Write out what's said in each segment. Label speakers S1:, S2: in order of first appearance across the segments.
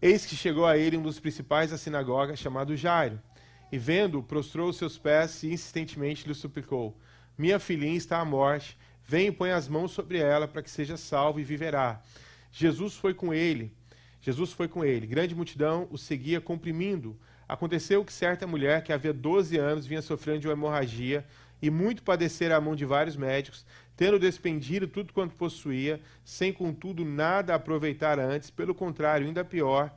S1: Eis que chegou a ele um dos principais da sinagoga, chamado Jairo. E vendo, prostrou os seus pés e insistentemente lhe suplicou: Minha filhinha está à morte, vem e põe as mãos sobre ela para que seja salva e viverá. Jesus foi com ele. Jesus foi com ele. Grande multidão o seguia comprimindo. Aconteceu que certa mulher, que havia 12 anos, vinha sofrendo de uma hemorragia e muito padecer à mão de vários médicos, tendo despendido tudo quanto possuía, sem contudo nada aproveitar antes, pelo contrário, ainda pior,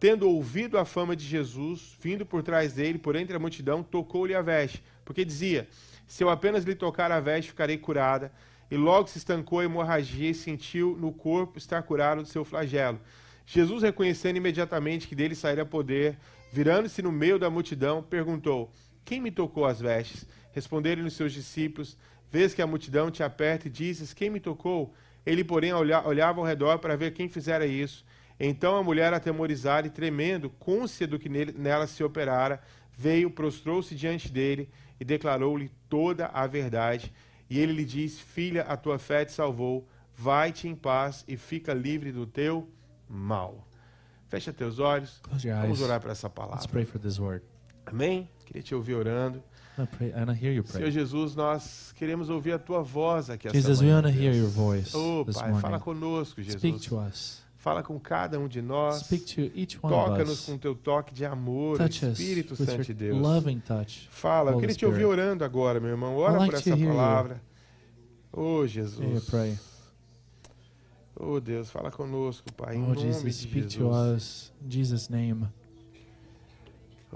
S1: tendo ouvido a fama de Jesus, vindo por trás dele, por entre a multidão, tocou-lhe a veste, porque dizia: Se eu apenas lhe tocar a veste, ficarei curada. E logo se estancou a hemorragia e sentiu no corpo estar curado do seu flagelo. Jesus, reconhecendo imediatamente que dele sairia poder, virando-se no meio da multidão, perguntou: Quem me tocou as vestes? Responderam-lhe os seus discípulos: Vês que a multidão te aperta e dizes: Quem me tocou? Ele, porém, olhava ao redor para ver quem fizera isso. Então a mulher, atemorizada e tremendo, côncia do que nele, nela se operara, veio, prostrou-se diante dele e declarou-lhe toda a verdade. E ele lhe disse: Filha, a tua fé te salvou. Vai-te em paz e fica livre do teu mal. Fecha teus olhos. Vamos orar para essa
S2: Let's
S1: palavra.
S2: pray for this word.
S1: Amém? Queria te ouvir orando. Senhor. Jesus, nós queremos ouvir a tua voz aqui essa
S2: Jesus, we
S1: manhã.
S2: want to hear your voice
S1: Oh,
S2: this
S1: Pai, fala
S2: morning.
S1: conosco,
S2: Speak
S1: Jesus.
S2: to us.
S1: Fala com cada um de nós.
S2: Speak to each one of
S1: Toca-nos
S2: us.
S1: com teu toque de amor,
S2: Touch
S1: Espírito Santo de Deus.
S2: loving touch.
S1: Fala, eu queria te ouvir orando agora, meu irmão. Ora
S2: like
S1: por essa
S2: you.
S1: palavra. Oh, Jesus.
S2: pray.
S1: Oh, Deus, fala conosco, Pai, em
S2: Oh,
S1: nome
S2: Jesus,
S1: de
S2: speak to
S1: Jesus.
S2: Jesus' name.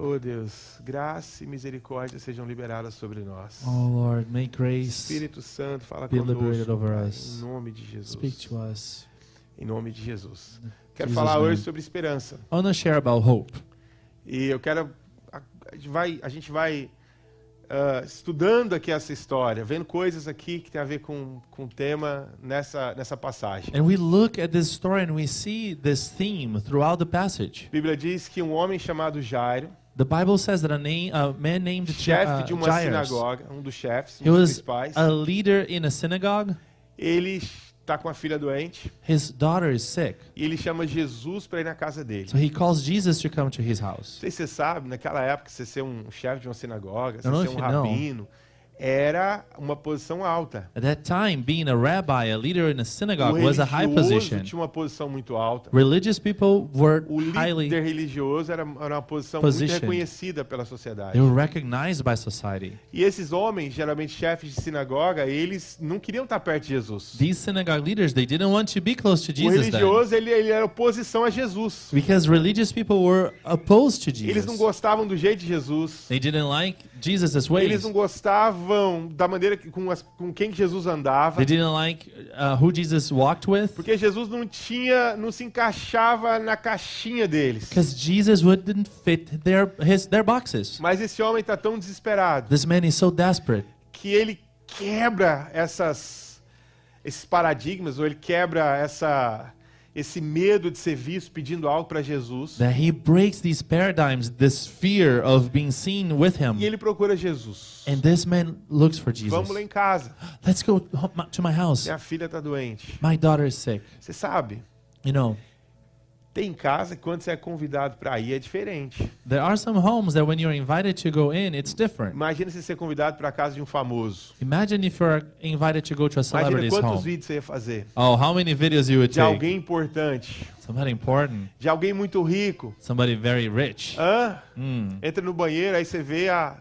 S1: Oh, Deus, graça e misericórdia sejam liberadas sobre nós.
S2: Oh, Lord, may grace
S1: Espírito Santo, fala
S2: be liberated over us.
S1: em nome de Jesus.
S2: speak to us.
S1: Em nome de Jesus. Quero
S2: Jesus'
S1: falar
S2: name.
S1: hoje sobre esperança.
S2: I want to share about hope.
S1: E eu quero. A, a gente vai, a gente vai ah, estudando aqui essa história, vendo coisas aqui que tem a ver com, com o tema nessa, nessa passagem.
S2: And we look at this story and we see this theme throughout the passage.
S1: A Bíblia diz que um homem chamado Jairo,
S2: The Bible says that a, name, a man named
S1: chefe
S2: uh,
S1: de uma
S2: Jairus,
S1: sinagoga, um dos chefes,
S2: he
S1: um dos principais,
S2: a leader in a synagogue.
S1: ele está com a filha doente
S2: His daughter is sick.
S1: e ele chama Jesus para ir na casa dele.
S2: So he calls Jesus to come to his house.
S1: Não sei se você sabe, naquela época, você ser um chefe de uma sinagoga, você ser um
S2: you know.
S1: Era uma posição alta.
S2: At that time, being a rabbi, a leader in a
S1: O
S2: synagogue, was a high position.
S1: tinha uma posição muito alta.
S2: Religious people were
S1: O
S2: highly
S1: líder religioso era, era uma posição
S2: Positioned.
S1: muito reconhecida pela sociedade.
S2: they were recognized by society.
S1: E esses homens, geralmente chefes de sinagoga, eles não queriam estar perto de Jesus.
S2: These synagogue leaders, they didn't want to be close to
S1: O
S2: Jesus then.
S1: religioso, ele, ele era oposição a Jesus.
S2: Because religious people were opposed to
S1: Eles não
S2: Jesus.
S1: gostavam do jeito de Jesus.
S2: They didn't like Jesus'
S1: Eles
S2: ways.
S1: não gostavam da maneira que, com, as, com quem que Jesus andava.
S2: They didn't like uh, who Jesus walked with.
S1: Porque Jesus não tinha, não se encaixava na caixinha deles.
S2: Because Jesus wouldn't fit their his their boxes.
S1: Mas esse homem está tão desesperado
S2: This man is so desperate
S1: que ele quebra essas, esses paradigmas, ou ele quebra essa, esse medo de ser visto pedindo algo para Jesus.
S2: that he breaks these paradigms, this fear of being seen with him.
S1: E ele procura Jesus.
S2: And this man looks for Jesus.
S1: Vamos lá em casa.
S2: Let's go to my house.
S1: Minha filha está doente.
S2: My daughter is sick.
S1: Você sabe,
S2: You know,
S1: tem casa que quando você é convidado para ir é diferente.
S2: there are some homes that when you're invited to go in, it's different.
S1: Imagina você ser convidado para a casa de um famoso.
S2: Imagine if you're invited to go to a
S1: Imagina
S2: celebrity's
S1: quantos
S2: home.
S1: vídeos você ia fazer.
S2: Oh, how many videos you would
S1: De
S2: take?
S1: alguém importante.
S2: Somebody important,
S1: De alguém muito rico.
S2: somebody very rich.
S1: Hã?
S2: Mm.
S1: Entra no banheiro, aí você vê a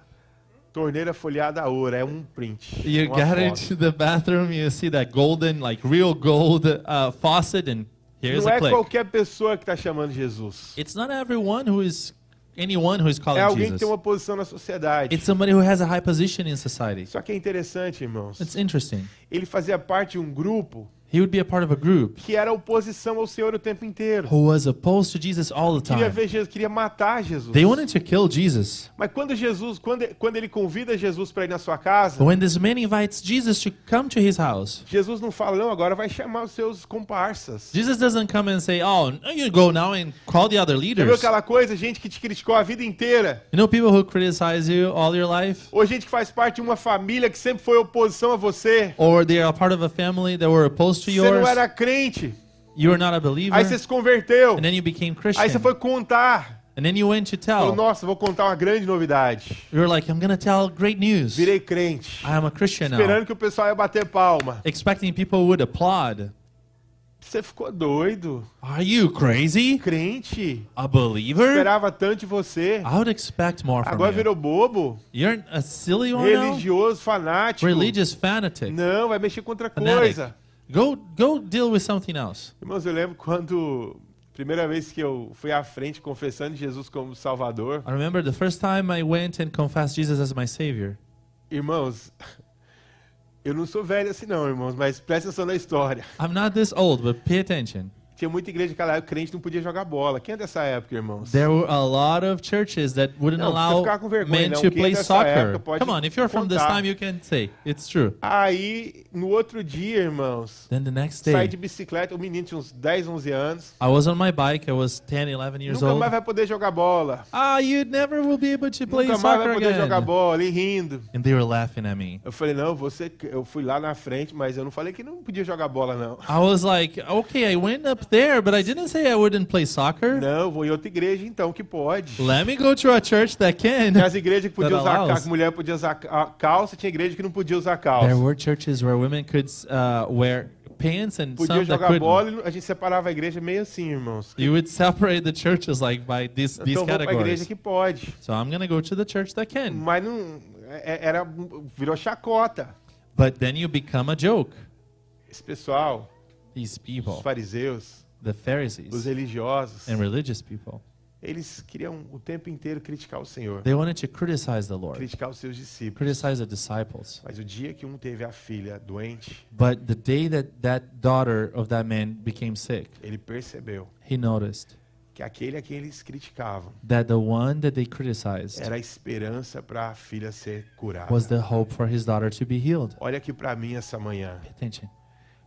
S1: torneira folhada a ouro. É um print.
S2: You get
S1: foto.
S2: into the bathroom, you see that golden, like real gold uh, faucet, and here's
S1: Não é
S2: click.
S1: qualquer pessoa que está chamando Jesus.
S2: It's not everyone who is anyone who is calling
S1: É alguém que tem uma posição na sociedade.
S2: It's somebody who has a high position in society.
S1: Só que é interessante, irmãos.
S2: It's interesting.
S1: Ele fazia parte de um grupo
S2: He would be a part of a group
S1: que era oposição ao Senhor o tempo inteiro.
S2: who was opposed to Jesus all the
S1: Queria
S2: time.
S1: ver Jesus, queria matar Jesus.
S2: They wanted to kill Jesus.
S1: Mas quando Jesus, quando, quando ele convida Jesus para ir na sua casa,
S2: when this man invites Jesus to come to his house,
S1: Jesus não fala, não, agora vai chamar os seus comparsas.
S2: Jesus doesn't come and say, Oh, no, you go now and call the other
S1: Já viu
S2: leaders.
S1: aquela coisa, gente que te criticou a vida inteira?
S2: You know people who criticize you all your life?
S1: Ou gente que faz parte de uma família que sempre foi oposição a você?
S2: Or they are part of a family that were opposed to
S1: Você não era crente,
S2: You were not a believer,
S1: Aí você se converteu.
S2: and then you became
S1: Aí
S2: Christian,
S1: você foi contar.
S2: and then you went to
S1: Falou,
S2: tell.
S1: nossa, vou contar uma grande novidade.
S2: You were like, I'm gonna tell great news.
S1: Virei crente.
S2: I am a Christian now,
S1: Esperando que o pessoal ia bater palma.
S2: expecting people would applaud.
S1: Você ficou doido.
S2: Are you crazy?
S1: Crente.
S2: A believer?
S1: Esperava tanto de você.
S2: I would expect more from
S1: Agora
S2: you.
S1: virou bobo.
S2: You're a silly one?
S1: Religioso, fanático.
S2: Religious fanatic.
S1: Não, vai mexer com outra
S2: Fanatic.
S1: coisa.
S2: Go go deal with something else.
S1: Irmãos, eu lembro quando. Primeira vez que eu fui à frente confessando Jesus como Salvador.
S2: I remember the first time I went and confessed Jesus as my savior.
S1: Irmãos, eu não sou velho assim não, irmãos, mas presta atenção na história.
S2: I'm not this old, but pay attention.
S1: Tinha muita igreja que o crente não podia jogar bola. Quem é dessa época, irmãos?
S2: There were a lot of churches that wouldn't
S1: Não,
S2: allow
S1: vergonha,
S2: men
S1: não.
S2: to
S1: Quem é
S2: play soccer.
S1: época
S2: Come on, if you're from this
S1: contar.
S2: time, you can say it's true.
S1: Aí, no outro dia, irmãos,
S2: Then the next
S1: saí
S2: day,
S1: de bicicleta, o menino tinha uns 10, 11 anos.
S2: I was on my bike. I was 10, 11 years
S1: Nunca
S2: old.
S1: mais vai poder jogar bola.
S2: Ah, you never will be able to play
S1: Nunca mais vai
S2: soccer
S1: poder jogar
S2: again.
S1: bola. E rindo.
S2: And they were laughing at me.
S1: Eu falei, não, você. Eu fui lá na frente, mas eu não falei que não podia jogar bola, não.
S2: I was like, okay, I went up there, but I didn't say I wouldn't play soccer.
S1: Não, vou em outra igreja então, que pode.
S2: Let me go to a church that
S1: Tinha
S2: can.
S1: as igrejas que podia
S2: That
S1: usar
S2: allows.
S1: ca- que mulher podia usar ca- calça, tinha igreja que não podia usar calça.
S2: There were churches where women could uh, wear pants and
S1: Podia
S2: some that
S1: jogar
S2: couldn't.
S1: bola e a gente separava a igreja meio assim, irmãos.
S2: You would separate the churches like by these these
S1: Então vou pra igreja
S2: categories.
S1: que pode.
S2: So I'm gonna go to the church that can.
S1: Mas não. é- Era, virou chacota.
S2: But then you become a joke.
S1: Esse pessoal,
S2: These
S1: os
S2: people,
S1: fariseus,
S2: the
S1: os
S2: Pharisees
S1: religiosos,
S2: and religious people,
S1: eles queriam o tempo inteiro criticar o Senhor,
S2: they wanted to criticize the Lord,
S1: criticar os seus discípulos.
S2: criticize the disciples.
S1: Mas o dia que um teve a filha doente,
S2: But the day that that daughter of that man became sick,
S1: ele percebeu
S2: he noticed
S1: que aquele a quem eles criticavam
S2: that the one that they criticized
S1: era a esperança para a filha ser curada.
S2: was the hope for his daughter to be healed.
S1: Olha aqui para mim essa manhã.
S2: Pay attention.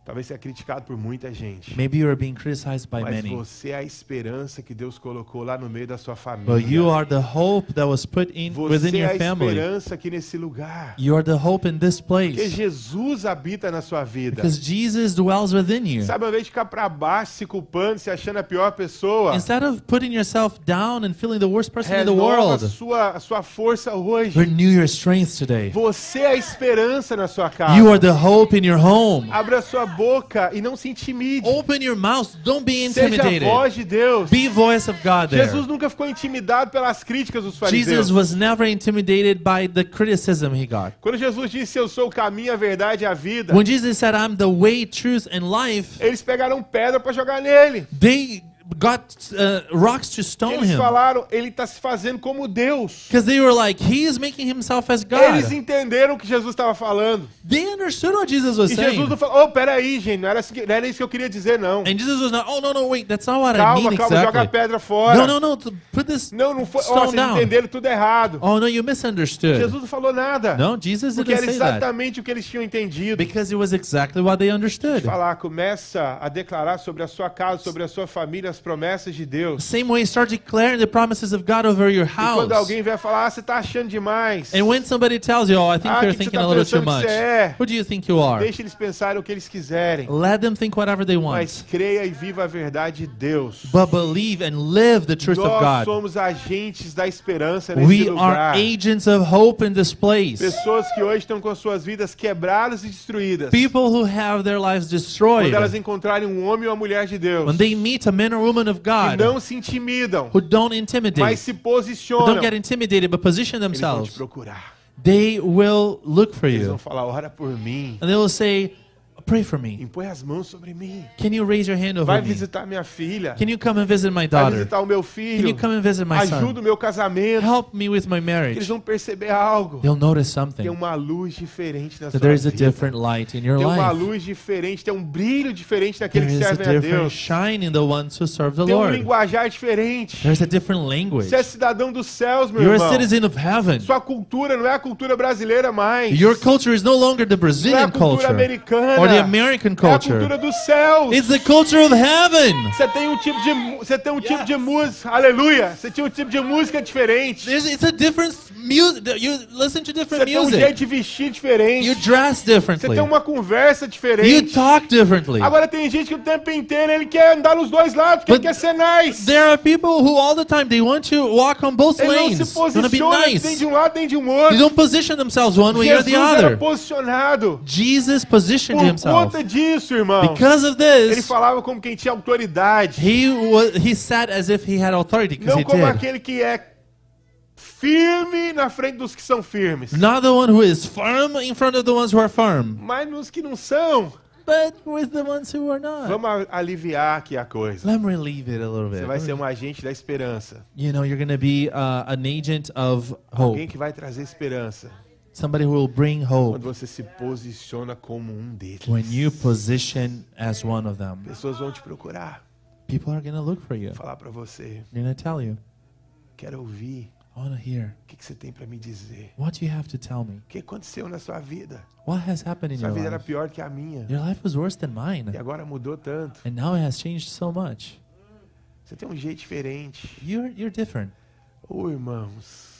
S1: Talvez seja criticado por muita gente.
S2: Maybe you are being criticized by
S1: Mas
S2: many,
S1: você é a esperança que Deus colocou lá no meio da sua família.
S2: but you are the hope that was put in within
S1: Você é
S2: your
S1: a
S2: family.
S1: esperança aqui nesse lugar.
S2: You are the hope in this
S1: Porque
S2: place
S1: Jesus habita na sua vida.
S2: because Jesus dwells within you.
S1: Sabe, ao invés de ficar para baixo, se culpando, se achando a pior pessoa,
S2: Instead of putting yourself down and feeling the worst person in the
S1: renova a
S2: world,
S1: sua, a sua força hoje.
S2: renew your strength today.
S1: Você é a esperança na sua casa.
S2: You are the hope in your home.
S1: Abra sua boca e não se intimide.
S2: Open your mouth. Don't be
S1: Seja a
S2: intimidated.
S1: voz de Deus.
S2: Be voice of God there.
S1: Jesus nunca ficou intimidado pelas críticas dos fariseus.
S2: Jesus was never intimidated by the criticism he got.
S1: Quando Jesus disse, eu sou o caminho, a verdade e a vida,
S2: When Jesus said, I'm the way, truth, and life,
S1: eles pegaram pedra para jogar nele.
S2: they got uh, rocks to stone
S1: Eles
S2: him.
S1: falaram, ele está se fazendo como Deus.
S2: Because they were like, he is making himself as
S1: Eles
S2: God.
S1: entenderam o que Jesus estava falando.
S2: They understood what Jesus was
S1: E Jesus
S2: saying.
S1: não falou, oh, peraí, gente, não era, assim que- não era isso que eu queria dizer, não.
S2: And Jesus was not, oh, no, no, wait, that's not what I
S1: Calma,
S2: mean
S1: calma, joga a
S2: exactly.
S1: pedra fora.
S2: No, no, no, put this
S1: Não, não foi.
S2: Stone
S1: vocês
S2: down.
S1: entenderam tudo errado.
S2: Oh, no, you misunderstood.
S1: Jesus não falou nada.
S2: No, Jesus
S1: Porque
S2: didn't
S1: era
S2: say that.
S1: exatamente o que eles tinham entendido.
S2: Because it was exactly what they understood.
S1: Falar, começa a declarar sobre a sua casa, sobre a sua família, as promessas de Deus.
S2: Same way, start declaring the promises of God over your
S1: E quando
S2: house.
S1: alguém vier falar, ah, você está achando demais.
S2: And when somebody tells you, oh, I think
S1: Ah,
S2: you're
S1: que que você
S2: thinking
S1: tá
S2: a little too much,
S1: é?
S2: who do you think you are?
S1: Deixe eles pensarem o que eles quiserem.
S2: Let them think whatever they want.
S1: Mas creia e viva a verdade de Deus.
S2: But believe and live the truth of
S1: Nós
S2: God.
S1: somos agentes da esperança nesse
S2: We
S1: lugar.
S2: are agents of hope in this place.
S1: Pessoas que hoje estão com suas vidas quebradas e destruídas.
S2: People who have their lives destroyed.
S1: Quando elas encontrarem um homem ou uma mulher de Deus,
S2: When they meet a man or woman of
S1: que
S2: God
S1: não se intimidam,
S2: who don't
S1: mas
S2: intimidate,
S1: se
S2: who
S1: posicionam,
S2: don't get intimidated, but position
S1: eles vão te
S2: themselves,
S1: procurar.
S2: they will look for
S1: Eles vão
S2: you.
S1: falar, ora por mim,
S2: And they will say, Pray for me.
S1: impõe as mãos sobre mim.
S2: Can you raise your hand
S1: Vai
S2: over me?
S1: visitar minha filha.
S2: Can you come and visit my
S1: Vai
S2: daughter?
S1: visitar o meu
S2: Can
S1: filho.
S2: you come and visit my
S1: Ajuda
S2: son?
S1: o meu casamento.
S2: Help me with my
S1: Eles
S2: marriage.
S1: vão perceber algo.
S2: They'll notice
S1: Tem
S2: something.
S1: uma luz diferente na sua
S2: there is a
S1: vida.
S2: different light in your
S1: Tem uma
S2: life.
S1: luz diferente, tem um brilho diferente
S2: There
S1: daqueles que
S2: a
S1: servem a
S2: different
S1: Deus.
S2: shine in the ones who serve the
S1: Tem um
S2: Lord.
S1: linguajar diferente.
S2: There's a different language.
S1: Você é cidadão dos céus, meu
S2: You're a
S1: irmão.
S2: citizen of heaven.
S1: Sua cultura não é a cultura brasileira mais.
S2: Your culture is no longer the
S1: não é a
S2: Brazilian
S1: cultura
S2: culture
S1: americana.
S2: Or the American
S1: É a
S2: culture.
S1: cultura dos céus.
S2: It's the culture of heaven.
S1: Você tem um tipo de você tem um tipo de música, aleluia. Você tinha um tipo de música diferente.
S2: There's, it's a different music. You listen to
S1: Você
S2: different
S1: tem um jeito
S2: music.
S1: de vestir diferente.
S2: You dress
S1: Você
S2: differently.
S1: tem uma conversa
S2: You
S1: diferente.
S2: talk differently.
S1: Agora tem gente que o tempo inteiro ele quer andar nos dois lados, porque quer ser nice.
S2: There are people who all the time they want to walk on both
S1: Ele não
S2: lanes.
S1: se
S2: They to be
S1: posiciona nem
S2: nice.
S1: de um lado nem de um
S2: They
S1: outro.
S2: don't position themselves one way or
S1: Jesus
S2: the
S1: era
S2: other.
S1: posicionado.
S2: Jesus positioned
S1: Por
S2: himself.
S1: conta disso, irmão.
S2: Because of
S1: Ele
S2: this,
S1: falava como quem tinha autoridade.
S2: he was, he sat as if he had authority because
S1: Não
S2: he
S1: como
S2: did.
S1: aquele que é firme na frente dos que são firmes.
S2: Not the one who is firm in front of the ones who are firm,
S1: Mas nos que não são.
S2: but with the ones who are not.
S1: Vamos a- aliviar aqui a coisa.
S2: Let me relieve it a little
S1: Você
S2: bit.
S1: vai ser um agente da esperança.
S2: You know, you're going to be uh, an agent of hope,
S1: Alguém que vai trazer esperança.
S2: Somebody who will bring hope
S1: Quando você se posiciona como um deles.
S2: when you position as one of them.
S1: Pessoas vão te procurar.
S2: People are going to look for you.
S1: Falar pra você.
S2: They're going to tell you,
S1: Quero ouvir.
S2: I want to hear.
S1: O que, que você tem pra me dizer?
S2: What do you have to tell me?
S1: O que aconteceu na sua vida?
S2: What has happened in
S1: Sua
S2: your
S1: vida era
S2: life?
S1: pior que a minha.
S2: Your life was worse than mine,
S1: E agora mudou tanto.
S2: and now it has changed so much.
S1: Você tem um jeito diferente.
S2: You're you're different.
S1: Ô irmãos,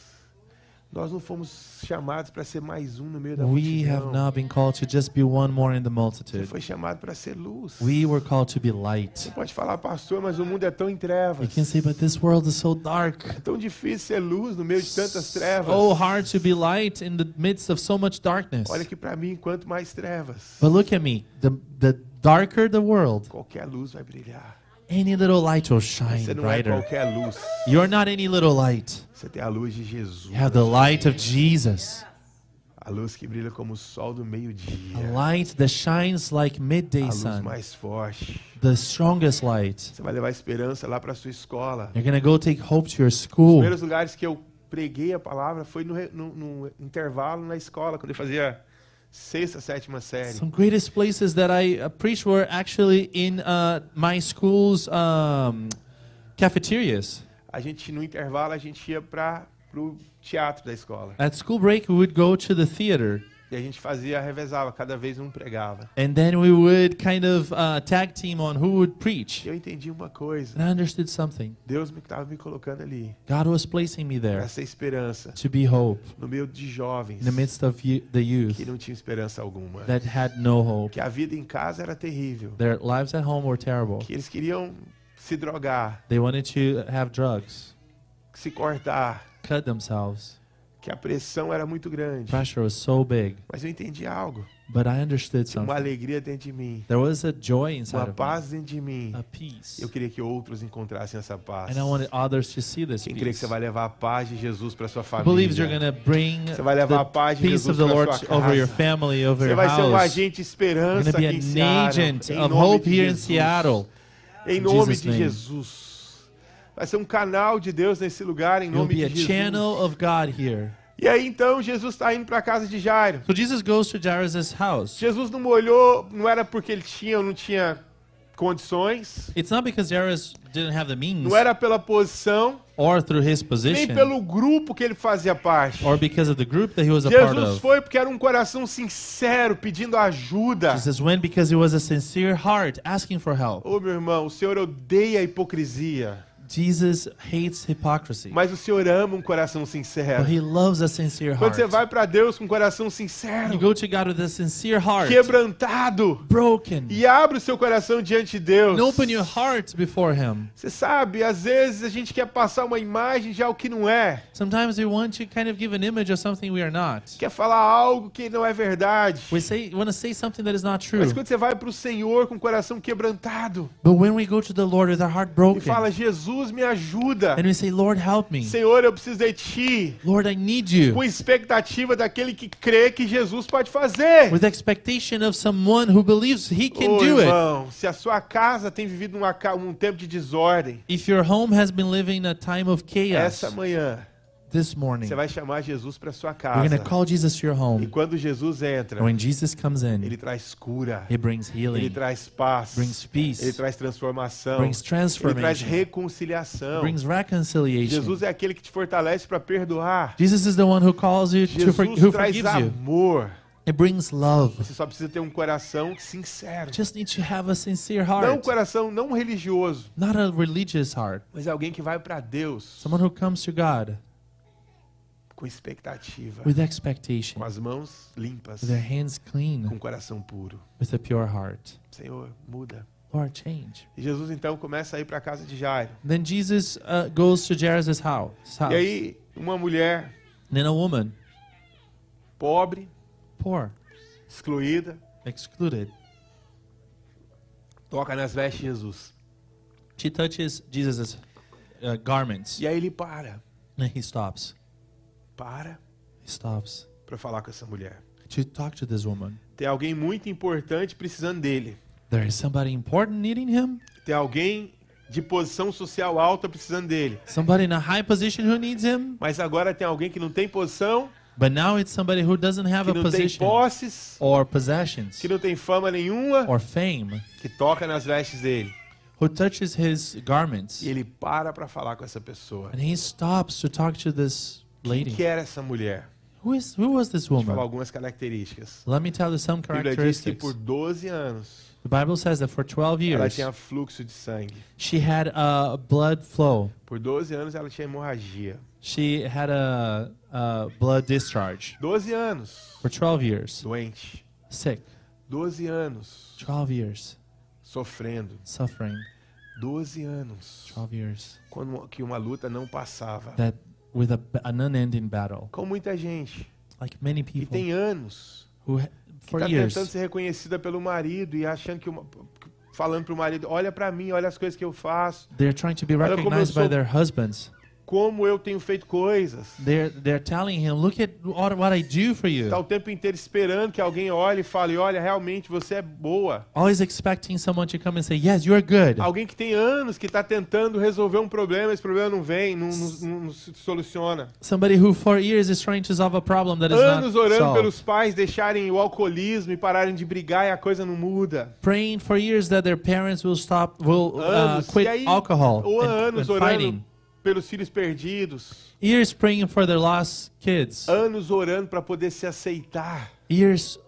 S1: nós não fomos chamados para ser mais um no meio da
S2: We have
S1: multidão.
S2: not been called to just be one more in the
S1: Você
S2: multitude.
S1: foi chamado para ser luz.
S2: We were called to be light.
S1: Você pode falar, pastor, mas o mundo é tão em
S2: You
S1: trevas.
S2: can say, but this world is so dark.
S1: É tão difícil ser luz no meio de tantas trevas.
S2: So hard to be light in the midst of so much darkness.
S1: Olha que para mim, quanto mais trevas,
S2: But look at me. The the darker the world,
S1: qualquer luz vai brilhar.
S2: Any little light will
S1: Você
S2: shine
S1: não é
S2: brighter.
S1: qualquer luz.
S2: You're not any little light.
S1: Você tem a luz de Jesus.
S2: You have the light of Jesus.
S1: A luz que brilha como o sol do meio-dia.
S2: A light that shines like
S1: A
S2: midday
S1: luz
S2: sun.
S1: mais forte.
S2: The strongest light.
S1: Você vai levar esperança lá para sua escola.
S2: You're to go take hope to your
S1: Os
S2: school.
S1: primeiros lugares que eu preguei a palavra foi no, no- no intervalo na escola, quando eu fazia sexta, sétima série.
S2: Some greatest places that I uh, preached were actually in uh, my school's um, cafeterias.
S1: A gente, no intervalo, a gente ia para o teatro da escola.
S2: At school break, we would go to the theater,
S1: E a gente fazia, revezava, cada vez um pregava.
S2: and then we would kind of uh, tag team on who would preach.
S1: Eu entendi uma coisa.
S2: And I understood something.
S1: Deus me estava me colocando ali
S2: God was placing me there
S1: para ser esperança
S2: to be hope
S1: no meio de jovens
S2: in the midst of the youth
S1: que não tinham esperança alguma.
S2: that had no hope.
S1: Que a vida em casa era terrível.
S2: Their lives at home were terrible.
S1: Que eles queriam se drogar,
S2: They wanted to have drugs,
S1: se cortar.
S2: cut themselves.
S1: Que a pressão era muito grande.
S2: Pressure was so big.
S1: Mas eu entendi algo.
S2: But I understood
S1: Tinha uma
S2: something.
S1: alegria dentro de mim.
S2: There was a joy
S1: Uma
S2: inside me,
S1: paz dentro de mim.
S2: a peace.
S1: Eu queria que outros encontrassem essa paz.
S2: And I wanted others to see this
S1: Quem crê que você vai levar a paz de Jesus para sua família?
S2: believes you're to bring
S1: Você vai levar a paz de Jesus
S2: Lord
S1: sua
S2: over your
S1: casa.
S2: family, over
S1: Você vai ser um agente de esperança aqui em Seattle,
S2: agent
S1: em
S2: of
S1: nome
S2: hope
S1: de
S2: here in
S1: Jesus.
S2: Seattle.
S1: Em nome de. Jesus. Vai ser um canal de Deus nesse lugar, em nome
S2: be a
S1: de Jesus.
S2: channel of God here.
S1: E aí então Jesus está indo para a casa de Jairo.
S2: So Jesus goes to Jairus' house.
S1: Jesus não olhou, não era porque ele tinha ou não tinha condições,
S2: It's not because Jairus didn't have the means
S1: não era pela posição,
S2: or through his
S1: nem
S2: position
S1: pelo grupo que ele fazia parte.
S2: or because of the group that he was a part
S1: Jesus
S2: of.
S1: foi porque era um coração sincero, pedindo ajuda.
S2: Jesus went because he was a sincere heart asking for help.
S1: Ô meu irmão, o Senhor odeia a hipocrisia,
S2: Jesus hates hypocrisy,
S1: mas o Senhor ama um coração sincero.
S2: but he loves a sincere
S1: Quando
S2: heart.
S1: você vai para Deus com um coração
S2: You
S1: sincero,
S2: go to God with a sincere heart,
S1: quebrantado,
S2: broken,
S1: e abre o seu coração diante de Deus.
S2: and open your heart before him.
S1: Você sabe, às vezes a gente quer passar uma imagem de algo que não é.
S2: Sometimes we want to kind of give an image of something we are not.
S1: Quer falar algo que não é verdade.
S2: We say want to say something that is not true.
S1: Mas quando você vai para o Senhor com o coração quebrantado
S2: But when we go to the Lord with our heart
S1: e
S2: broken,
S1: fala, Jesus, me ajuda.
S2: and we say, Lord, help me.
S1: Senhor, eu preciso de Ti.
S2: Lord, I need you.
S1: Com expectativa daquele que crê que Jesus pode fazer.
S2: With expectation of someone who believes he can
S1: Ô,
S2: do it.
S1: irmão, se a sua casa tem vivido uma um tempo de desordem,
S2: If your home has been living a time of chaos
S1: essa manhã
S2: this morning,
S1: você vai chamar Jesus para sua
S2: you're
S1: casa.
S2: going to call Jesus to your
S1: E
S2: home.
S1: quando Jesus entra,
S2: And when Jesus comes in,
S1: ele traz cura,
S2: he brings
S1: ele
S2: healing,
S1: traz paz,
S2: brings peace,
S1: ele traz transformação,
S2: brings
S1: ele traz
S2: transformation,
S1: reconciliação.
S2: brings reconciliation.
S1: Jesus é aquele que te fortalece para perdoar.
S2: Jesus is the one who calls you to for,
S1: Jesus
S2: who
S1: traz
S2: forgives you.
S1: amor.
S2: It brings love.
S1: Você só precisa ter um coração sincero.
S2: Just need to have a sincere
S1: Não um
S2: heart,
S1: coração não religioso,
S2: not a religious heart.
S1: mas alguém que vai para Deus
S2: Someone who comes to God
S1: com expectativa,
S2: with expectation,
S1: com as mãos limpas,
S2: with their hands
S1: com
S2: clean,
S1: o coração puro.
S2: with a pure heart.
S1: Senhor, muda.
S2: Lord, change.
S1: E Jesus então começa a ir para a casa de Jairo.
S2: Then Jesus uh, goes to Jairus' house, house.
S1: E aí, uma mulher
S2: then a woman,
S1: pobre,
S2: poor,
S1: excluída,
S2: excluded,
S1: toca nas vestes de Jesus.
S2: she touches Jesus' uh, garments.
S1: E aí ele para,
S2: And he stops.
S1: Para
S2: He stops
S1: para falar com essa mulher.
S2: to talk to this woman.
S1: Tem alguém muito importante precisando dele.
S2: There is somebody important needing him.
S1: Tem alguém de posição social alta precisando dele.
S2: Somebody in a high position who needs him.
S1: Mas agora tem alguém que não tem posição,
S2: But now it's somebody who doesn't have
S1: que
S2: a
S1: não tem
S2: position
S1: posses,
S2: or possessions
S1: que não tem fama nenhuma,
S2: or fame
S1: que toca nas vestes dele.
S2: who touches his garments.
S1: E ele para para falar com essa pessoa.
S2: And he stops to talk to this
S1: Quem
S2: lady.
S1: que era essa mulher?
S2: Who is who was this
S1: Deixa eu falar
S2: woman?
S1: algumas características.
S2: Let me tell you some
S1: A Bíblia diz que
S2: characteristics.
S1: por 12 anos
S2: The Bible says that for 12
S1: ela
S2: years
S1: tinha fluxo de sangue.
S2: she had a blood flow.
S1: Por 12 anos ela tinha hemorragia.
S2: She had a, a blood discharge.
S1: 12 anos
S2: For 12 years.
S1: doente.
S2: Sick.
S1: 12 anos
S2: 12 years.
S1: sofrendo.
S2: Suffering.
S1: 12 anos
S2: 12 years.
S1: quando que uma luta não passava.
S2: That with a, an unending battle.
S1: Com muita gente
S2: Like many
S1: que
S2: people
S1: tem anos
S2: who
S1: que
S2: for
S1: está
S2: years
S1: tentando ser reconhecida pelo marido e achando que uma, falando pro marido, olha para mim, olha as coisas que eu faço,
S2: they're trying to be recognized by their husbands.
S1: Como eu tenho feito coisas.
S2: They're they're telling him, "Look at what, I do for you."
S1: Tá o tempo inteiro esperando que alguém olhe e fale, olha, realmente você é boa.
S2: Always expecting someone to come and say, "Yes, you're good."
S1: Alguém que tem anos que está tentando resolver um problema, esse problema não vem, não, não- não- se soluciona.
S2: Somebody who for years is trying to solve a problem that is
S1: Anos
S2: not
S1: orando
S2: solved.
S1: pelos pais deixarem o alcoolismo e pararem de brigar e a coisa não muda.
S2: Praying for years that their parents will stop, will uh, quit
S1: aí,
S2: alcohol
S1: ou
S2: and,
S1: anos
S2: and
S1: orando
S2: fighting.
S1: Pelos filhos perdidos.
S2: Years praying for their lost kids.
S1: Anos orando para poder se aceitar
S2: Years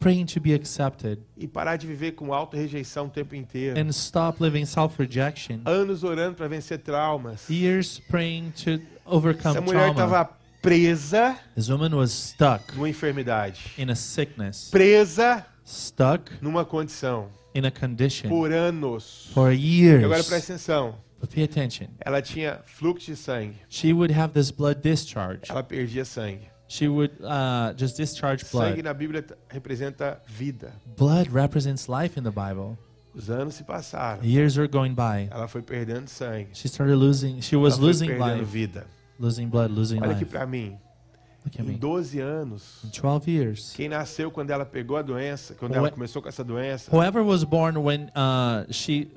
S2: praying to be accepted
S1: e parar de viver com auto-rejeição o tempo inteiro.
S2: and stop living self-rejection.
S1: Anos orando para vencer traumas.
S2: Years praying to overcome
S1: Essa mulher estava presa
S2: This woman was stuck
S1: numa enfermidade.
S2: in a sickness,
S1: Presa
S2: stuck
S1: numa condição.
S2: in a condition
S1: Por anos.
S2: for
S1: E agora
S2: years.
S1: presta atenção.
S2: But pay attention.
S1: Ela tinha fluxo de sangue.
S2: She would have this blood discharge.
S1: Ela perdia sangue.
S2: She would uh, just discharge
S1: Sangue
S2: blood.
S1: na Bíblia representa vida.
S2: Blood represents life in the Bible.
S1: Os anos se passaram.
S2: Years were going by.
S1: Ela foi perdendo sangue.
S2: She started losing. She was
S1: Ela foi
S2: losing
S1: perdendo
S2: life,
S1: vida.
S2: losing blood, losing
S1: Olha aqui
S2: life.
S1: pra mim.
S2: Look at
S1: Em
S2: me.
S1: 12 anos,
S2: In 12 years,
S1: quem nasceu quando ela pegou a doença, quando ela começou com essa doença,
S2: whoever was born when uh, she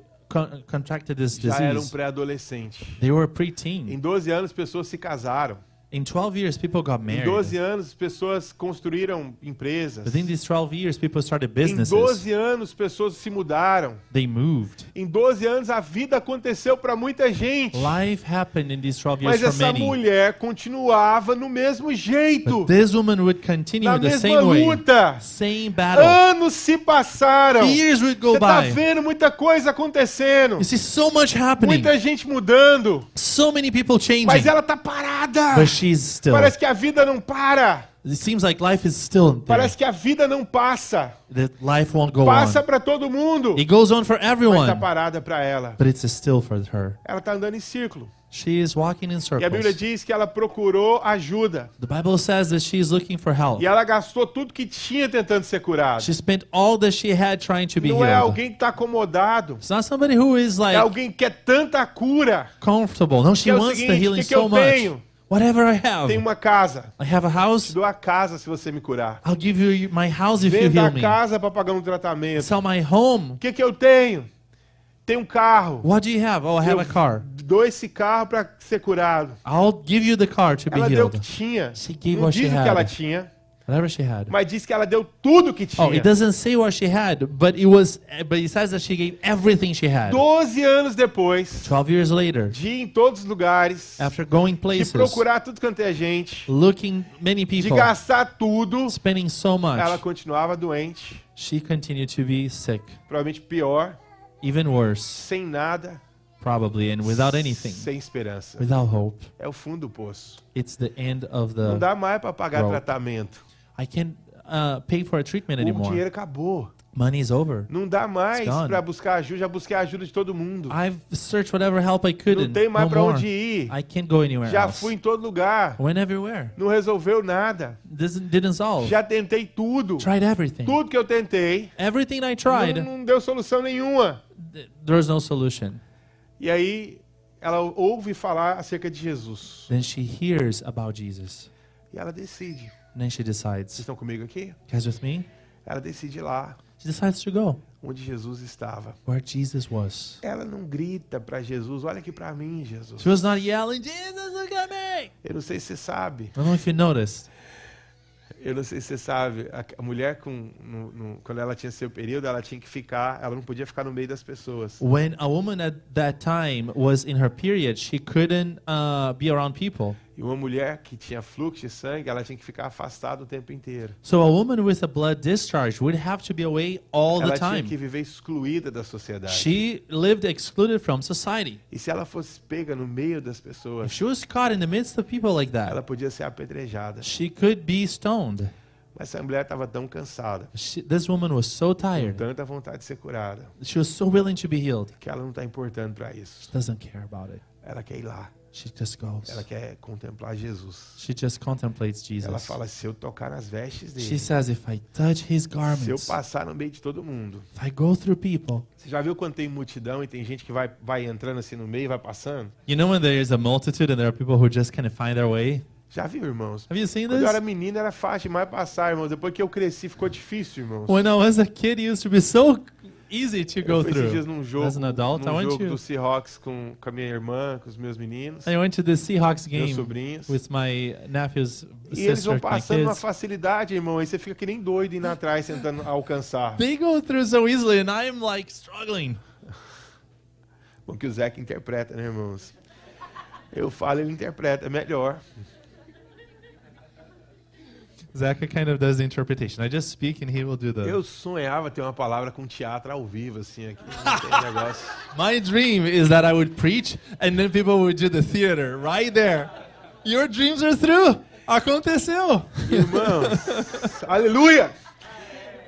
S2: contracted this
S1: já era um
S2: disease,
S1: pré-adolescente.
S2: they were
S1: Em
S2: preteen.
S1: 12 anos, pessoas se casaram.
S2: In 12 years, people got
S1: Em 12
S2: married.
S1: anos, pessoas construíram empresas.
S2: Within these 12 years, people started
S1: Em
S2: businesses.
S1: 12 anos, pessoas se mudaram.
S2: They moved.
S1: Em 12 anos, a vida aconteceu para muita gente.
S2: Life happened in these 12 years
S1: Mas
S2: for
S1: essa
S2: many.
S1: mulher continuava no mesmo jeito,
S2: But this woman would continue
S1: na
S2: the
S1: mesma
S2: same way,
S1: luta.
S2: same battle.
S1: Anos se passaram.
S2: Years would go
S1: Você tá
S2: by.
S1: vendo muita coisa acontecendo.
S2: You see so much happening,
S1: Muita gente mudando.
S2: so many people changing,
S1: Mas ela tá parada.
S2: but she's still.
S1: Parece que a vida não para.
S2: It seems like life is still there.
S1: Parece que a vida não passa.
S2: That life won't go
S1: Passa para todo mundo.
S2: It goes on for
S1: Mas tá
S2: everyone,
S1: parada para ela.
S2: but it's still for her.
S1: Ela tá andando em círculo.
S2: She is walking in
S1: E a Bíblia
S2: circles.
S1: diz que ela procurou ajuda.
S2: The Bible says that she is looking for help.
S1: E ela gastou tudo que tinha tentando ser curada.
S2: She spent all that she had trying to be
S1: Não é
S2: healed.
S1: alguém que tá acomodado.
S2: It's not somebody who is
S1: É
S2: like
S1: alguém que quer tanta cura.
S2: comfortable. No, she
S1: Que é
S2: wants the
S1: seguinte,
S2: healing
S1: que que
S2: so much.
S1: tenho?
S2: Whatever I have,
S1: Tem uma casa.
S2: I have a
S1: Te
S2: house.
S1: dou a casa se você me curar.
S2: I'll give you my house if you
S1: Venda
S2: heal
S1: a
S2: me.
S1: casa para pagar um tratamento.
S2: Sell my home.
S1: O que, que eu tenho? Tenho um carro.
S2: What do you have? Oh, I have
S1: Eu
S2: a car.
S1: dou esse carro para ser curado.
S2: I'll give you the car to be
S1: Ela deu o
S2: healed.
S1: que tinha.
S2: She gave
S1: Não
S2: what she
S1: diz o que ela tinha.
S2: Whatever she had.
S1: Mas diz que ela deu tudo que tinha.
S2: Oh, it doesn't say what she had, but it was. But it says that she gave everything she had.
S1: 12 anos depois,
S2: Twelve years later,
S1: de ir em todos os lugares,
S2: after going
S1: de
S2: places,
S1: procurar tudo quanto é gente,
S2: looking many
S1: de
S2: people,
S1: gastar tudo,
S2: spending so
S1: ela
S2: much,
S1: continuava doente,
S2: she continued to be sick,
S1: provavelmente pior,
S2: even worse,
S1: sem nada,
S2: probably, and without anything,
S1: sem esperança.
S2: without hope.
S1: É o fundo do poço.
S2: It's the end of
S1: Não
S2: the.
S1: dá mais para pagar
S2: rope.
S1: tratamento.
S2: I can't uh, pay for a treatment
S1: O
S2: anymore.
S1: dinheiro acabou.
S2: Money's over.
S1: Não dá mais para buscar ajuda. Já busquei a ajuda de todo mundo.
S2: I've searched whatever help I could,
S1: Não tem mais para onde ir.
S2: I can't go anywhere
S1: Já
S2: else.
S1: fui em todo lugar.
S2: Went everywhere.
S1: Não resolveu nada.
S2: This didn't solve.
S1: Já tentei tudo.
S2: Tried everything.
S1: Tudo que eu tentei.
S2: Everything I tried,
S1: Não, não deu solução nenhuma.
S2: th- there's no solution.
S1: E aí ela ouve falar acerca de Jesus.
S2: Then she hears about Jesus.
S1: E ela decide.
S2: And then she
S1: Vocês
S2: decides.
S1: estão comigo aqui?
S2: Guys with me?
S1: Ela decide ir lá
S2: She decides to go
S1: onde Jesus estava.
S2: where Jesus was.
S1: Ela não grita para Jesus, olha aqui para mim, Jesus.
S2: She was not yelling, Jesus, look at me!
S1: Eu não sei se você sabe.
S2: I don't know if you noticed.
S1: Eu não sei se você sabe. A mulher, com, no- no- quando ela tinha seu período, ela tinha que ficar. Ela não podia ficar no meio das pessoas.
S2: When a woman at that time was in her period, she couldn't uh, be around people.
S1: E uma mulher que tinha fluxo de sangue, ela tinha que ficar afastada o tempo inteiro.
S2: So a woman with a blood discharge would have to be away all the
S1: ela tinha
S2: time.
S1: que viver excluída da sociedade.
S2: She lived excluded from society.
S1: E se ela fosse pega no meio das
S2: If
S1: pessoas,
S2: she was caught in the midst of people like
S1: ela
S2: that,
S1: podia ser apedrejada.
S2: she could be stoned.
S1: Mas essa mulher estava tão cansada,
S2: She, this woman was so
S1: com
S2: tired.
S1: tanta vontade de ser curada,
S2: She was so willing to be healed.
S1: que ela não está importando para isso.
S2: She doesn't care about it.
S1: Ela quer ir lá.
S2: She just goes.
S1: Ela quer contemplar Jesus.
S2: She just contemplates
S1: Ela
S2: Jesus.
S1: fala: se eu tocar nas vestes
S2: She
S1: dele,
S2: says, if I touch his
S1: se eu
S2: garments,
S1: passar no meio de todo mundo.
S2: if I go through people,
S1: Você já viu quando tem multidão e tem gente que vai, vai entrando assim no meio e vai passando?
S2: you know when there's a multitude and there are people who just kind of find their way?
S1: Já viu, irmãos?
S2: Have you seen
S1: Quando eu era
S2: this?
S1: menino era fácil demais passar, irmãos. Depois que eu cresci ficou difícil, irmãos.
S2: When I was a kid, it used to be so easy to go
S1: fui esses dias
S2: through.
S1: num jogo,
S2: As an adult,
S1: num jogo
S2: to-
S1: do Seahawks com, com a minha irmã, com os meus meninos,
S2: I went to the Seahawks game
S1: sobrinhos.
S2: with my nephew's
S1: E eles vão passando uma facilidade, irmão. Aí você fica que nem doido indo atrás tentando alcançar.
S2: They go through so easily, and I'm like struggling.
S1: Bom que o que interpreta, né, irmãos? Eu falo, ele interpreta melhor.
S2: Zach kind of does the interpretation. I just speak, and he will do the.
S1: Eu sonhava ter uma palavra com teatro ao vivo, assim, aqui. Negócio.
S2: My dream is that I would preach, and then people would do the theater right there. Your dreams are through. Aconteceu.
S1: Irmãos, aleluia!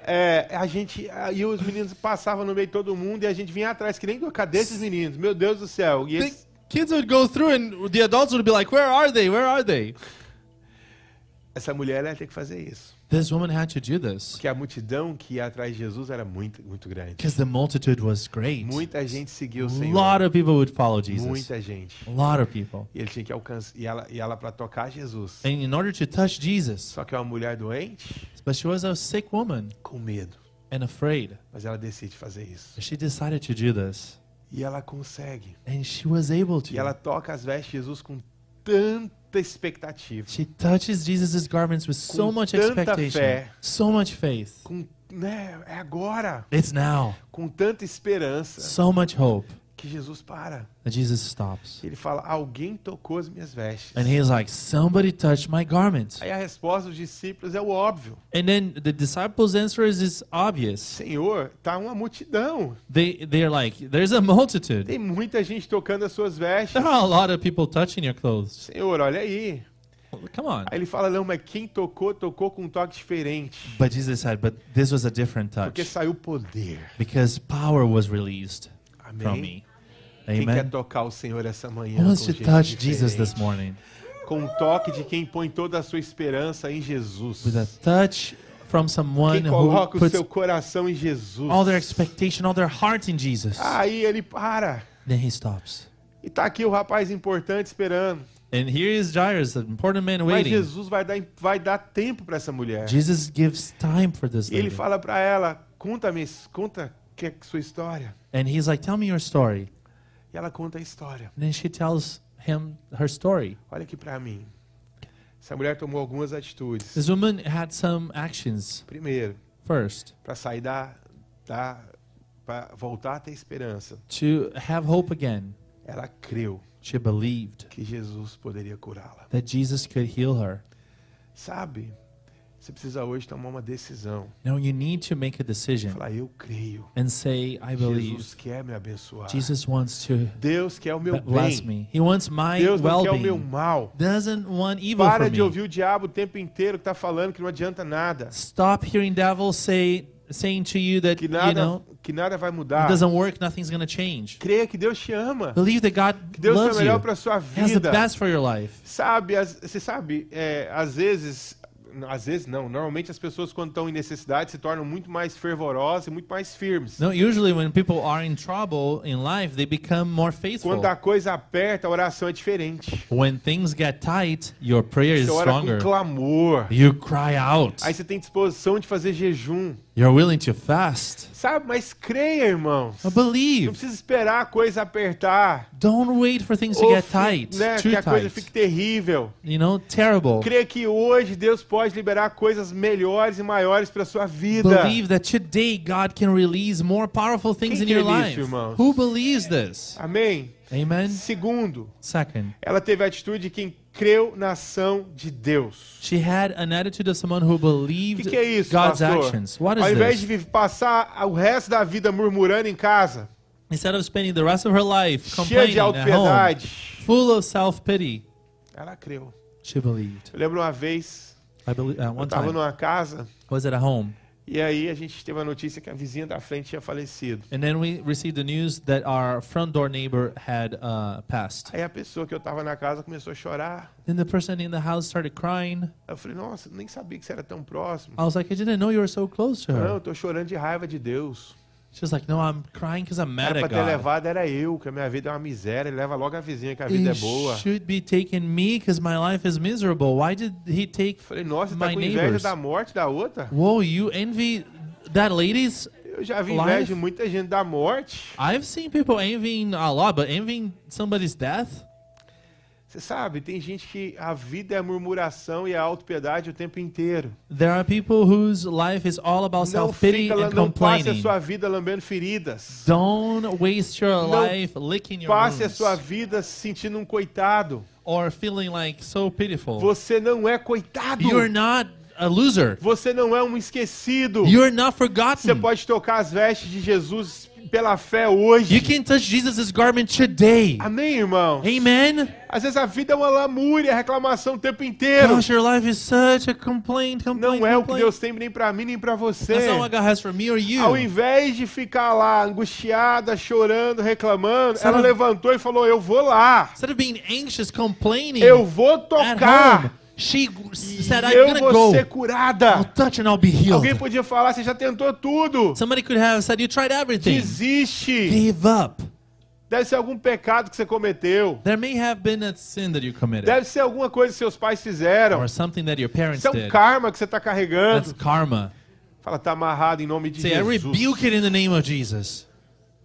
S1: É, a gente, aí os meninos passavam no meio de todo mundo e a gente vinha atrás, que nem cadê esses meninos? Meu Deus do céu! E
S2: The
S1: eles,
S2: kids would go through, and the adults would be like, "Where are they? Where are they?"
S1: Essa mulher ia ter que fazer isso.
S2: This woman had to do this
S1: Porque a multidão que ia atrás de Jesus era muito, muito grande.
S2: because the multitude was great.
S1: Muita gente seguiu o
S2: A
S1: Senhor.
S2: lot of people would follow Jesus.
S1: Muita gente.
S2: A lot of people.
S1: E ele tinha que alcançar, e ela, e ela para tocar Jesus.
S2: And in order to touch Jesus,
S1: Só que é uma mulher doente,
S2: but she was a sick woman
S1: com medo.
S2: and afraid.
S1: Mas ela decide fazer isso.
S2: She decided to do this,
S1: E ela consegue.
S2: and she was able
S1: E ela
S2: to.
S1: toca as vestes de Jesus com tanta expectativa.
S2: She touches Jesus' garments with so much expectation,
S1: fé.
S2: so much faith.
S1: Com, né, é agora.
S2: It's now.
S1: Com tanta esperança
S2: So much hope
S1: que Jesus para.
S2: that Jesus stops.
S1: Ele fala: Alguém tocou as minhas vestes.
S2: And he's like, Somebody touched my garments.
S1: Aí a resposta dos discípulos é o óbvio:
S2: And then the disciples' answer is, is obvious.
S1: Senhor, tá uma multidão.
S2: They they're like, There's a multitude.
S1: Tem muita gente tocando as suas vestes.
S2: There are a lot of people touching your clothes.
S1: Senhor, olha aí.
S2: Come on.
S1: Aí ele fala: Não, mas quem tocou, tocou com um toque diferente.
S2: But Jesus said, But this was a different
S1: Porque
S2: touch
S1: saiu poder.
S2: because power was released from
S1: Amém.
S2: Me.
S1: Quem quer
S2: Amen.
S1: tocar o Senhor essa manhã?
S2: Who wants
S1: com
S2: to
S1: gente
S2: touch Jesus this morning
S1: Com um toque de quem põe toda a sua esperança em Jesus.
S2: with a touch from someone
S1: Quem
S2: who
S1: coloca o
S2: puts
S1: seu coração em Jesus.
S2: all their expectation, all their heart in Jesus?
S1: Aí ele para.
S2: Then he stops.
S1: E tá aqui o rapaz importante esperando.
S2: And here is Jairus, the important man
S1: Mas
S2: waiting.
S1: Jesus vai dar, vai dar tempo para essa mulher.
S2: Jesus gives time for this
S1: E ele
S2: lady.
S1: fala para ela: conta-me, conta que é sua história.
S2: And he's like, Tell me your story.
S1: E ela conta a história.
S2: And then she tells him her story.
S1: Olha aqui para mim. Essa mulher tomou algumas atitudes.
S2: This woman had some actions.
S1: Primeiro,
S2: First,
S1: para sair da, da para voltar a ter esperança,
S2: to have hope again,
S1: ela creu
S2: she believed
S1: que Jesus poderia curá-la.
S2: that Jesus could heal her.
S1: Sabe? Você precisa hoje tomar uma decisão.
S2: Now you need to make a decision
S1: Falar, eu creio.
S2: and say, I believe.
S1: Jesus quer me abençoar.
S2: Jesus wants to
S1: Deus quer o meu
S2: bless
S1: bem.
S2: me. He wants my
S1: Deus não quer o meu mal.
S2: Doesn't want evil
S1: Para de
S2: me.
S1: ouvir o diabo o tempo inteiro que tá falando que não adianta nada.
S2: Stop hearing devil say saying to you that
S1: Que
S2: you
S1: nada,
S2: know
S1: que nada vai
S2: it
S1: mudar.
S2: doesn't work, nothing's gonna change.
S1: Creia que Deus te ama.
S2: Believe that God
S1: Que Deus
S2: loves
S1: melhor
S2: you,
S1: para sua
S2: has the
S1: vida.
S2: best for your life.
S1: Sabe, você sabe, é, às vezes, às vezes não, normalmente as pessoas quando estão em necessidade se tornam muito mais fervorosas e muito mais firmes.
S2: No, usually when people are in trouble in life, they become more faithful.
S1: Quando a coisa aperta, a oração é diferente.
S2: When things get tight, your prayer is
S1: Você ora
S2: stronger.
S1: com clamor.
S2: You cry out.
S1: Aí você tem disposição de fazer jejum.
S2: You're willing to fast.
S1: Sabe, mas creia, irmãos.
S2: But
S1: Não
S2: believe.
S1: precisa esperar a coisa apertar.
S2: Don't wait for things to get tight,
S1: né, que a coisa fique terrível.
S2: You know, terrible.
S1: Creia que hoje Deus pode liberar coisas melhores e maiores para sua vida.
S2: Believe that today God can release more powerful things
S1: Quem
S2: in your
S1: nisso,
S2: life.
S1: irmãos?
S2: Who believes this?
S1: Amém?
S2: Amen.
S1: Segundo,
S2: Second,
S1: ela teve a atitude de quem creu na ação de Deus.
S2: she had an attitude of someone who believed
S1: que, que é isso,
S2: God's
S1: pastor?
S2: actions. What
S1: Ao
S2: is
S1: invés de
S2: this?
S1: viver- passar o resto da vida murmurando em casa,
S2: Instead of spending the rest of her life
S1: cheia de
S2: complaining at home,
S1: autopiedade,
S2: full of self-pity,
S1: ela creu.
S2: she believed.
S1: Eu lembro uma vez,
S2: I believe uh,
S1: eu
S2: one
S1: estava
S2: time
S1: numa casa
S2: was at a home,
S1: e aí a gente teve a notícia que a vizinha da frente tinha falecido.
S2: and then we received the news that our front door neighbor had uh, passed.
S1: Aí a pessoa que eu estava na casa começou a chorar.
S2: Then the person in the house started crying.
S1: Eu falei, nossa, nem sabia que você era tão próximo.
S2: I was like, I didn't know you were so close to
S1: Não, eu
S2: her.
S1: tô chorando de raiva de Deus.
S2: She was like, No, I'm crying because I'm mad
S1: Era pra
S2: at
S1: ter
S2: God.
S1: levado era eu, que a minha vida é uma miséria. Ele leva logo a vizinha, que a vida é
S2: He
S1: boa.
S2: should be taking me because my life is miserable. Why did he take?
S1: Falei, nossa, você tá
S2: My
S1: com inveja
S2: neighbors.
S1: da morte da outra?
S2: Whoa, you envy that lady's.
S1: Eu já vi
S2: Life?
S1: inveja de muita gente da morte.
S2: I've seen people envying a lot, but envying somebody's death.
S1: Você sabe, tem gente que a vida é a murmuração e a autopiedade o tempo inteiro.
S2: There are people whose life is all about
S1: Não,
S2: self-pity and
S1: não passe a
S2: complaining.
S1: sua vida lambendo feridas.
S2: Don't waste your
S1: Não
S2: life licking your
S1: Passe a
S2: wounds
S1: sua vida se sentindo um coitado.
S2: or feeling like so pitiful.
S1: Você não é coitado.
S2: You're not a loser.
S1: Você não é um esquecido.
S2: You're not
S1: Você
S2: forgotten.
S1: pode tocar as vestes de Jesus pela fé hoje.
S2: You can touch Jesus' garment today.
S1: Amém, irmão?
S2: Amen.
S1: Às vezes a vida é uma lamúria, reclamação o tempo inteiro.
S2: Gosh, your life is such a complaint, complaint,
S1: Não é o que
S2: complaint.
S1: Deus tem nem pra mim nem pra você.
S2: That's not what God has for me or
S1: Ao
S2: you.
S1: invés de ficar lá angustiada, chorando, reclamando,
S2: Sabe-
S1: ela levantou e falou: Eu vou lá.
S2: Instead of being anxious, complaining
S1: Eu vou tocar.
S2: She said, I'm
S1: eu
S2: gonna
S1: vou
S2: go.
S1: ser
S2: I'll
S1: curada.
S2: touch and I'll be healed.
S1: Alguém podia falar: Você já tentou tudo.
S2: Somebody could have said, you tried everything.
S1: Desiste.
S2: Give up.
S1: Deve ser algum pecado que você cometeu.
S2: There may have been a sin that you committed.
S1: Deve ser alguma coisa que seus pais fizeram.
S2: or something that your parents
S1: Isso é um
S2: did.
S1: karma que você está
S2: That's
S1: carregando.
S2: karma.
S1: Fala, tá amarrado em nome de
S2: Say, I
S1: Jesus.
S2: rebuke it in the name of Jesus.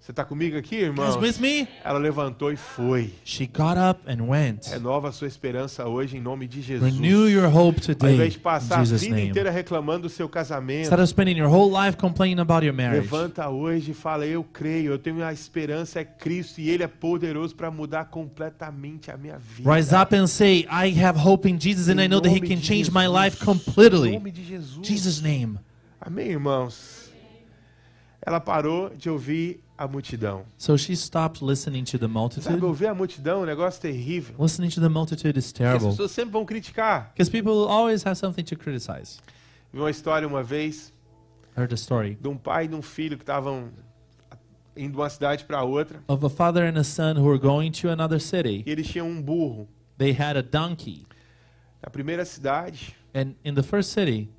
S1: Você está comigo aqui, irmão?
S2: with me?
S1: Ela levantou e foi.
S2: She got up and went.
S1: Renova a sua esperança hoje em nome de Jesus.
S2: Renew your hope
S1: Ao
S2: today
S1: invés de passar a vida
S2: name.
S1: inteira reclamando do seu casamento,
S2: Instead of spending your whole life complaining about your marriage,
S1: levanta hoje e fala: Eu creio, eu tenho a esperança, é Cristo e Ele é poderoso para mudar completamente a minha vida.
S2: rise up and say, I have hope in Jesus and
S1: Em
S2: I know that He can change my
S1: Jesus.
S2: life
S1: Em
S2: completely.
S1: nome de Jesus.
S2: Jesus' name.
S1: Amém, irmãos? Ela parou de ouvir a multidão.
S2: So she stopped listening to the
S1: Sabe,
S2: multitude.
S1: ouvir a multidão é um negócio terrível.
S2: Listening to the multitude is
S1: Porque as
S2: terrible.
S1: pessoas sempre vão criticar.
S2: Because people always have something to criticize.
S1: Vi uma história uma vez
S2: I heard a story
S1: de um pai e de um filho que estavam indo de uma cidade para outra
S2: of a father and a son who were going to another city.
S1: e eles tinham um burro.
S2: They had a donkey.
S1: Na primeira cidade,
S2: And in the first city,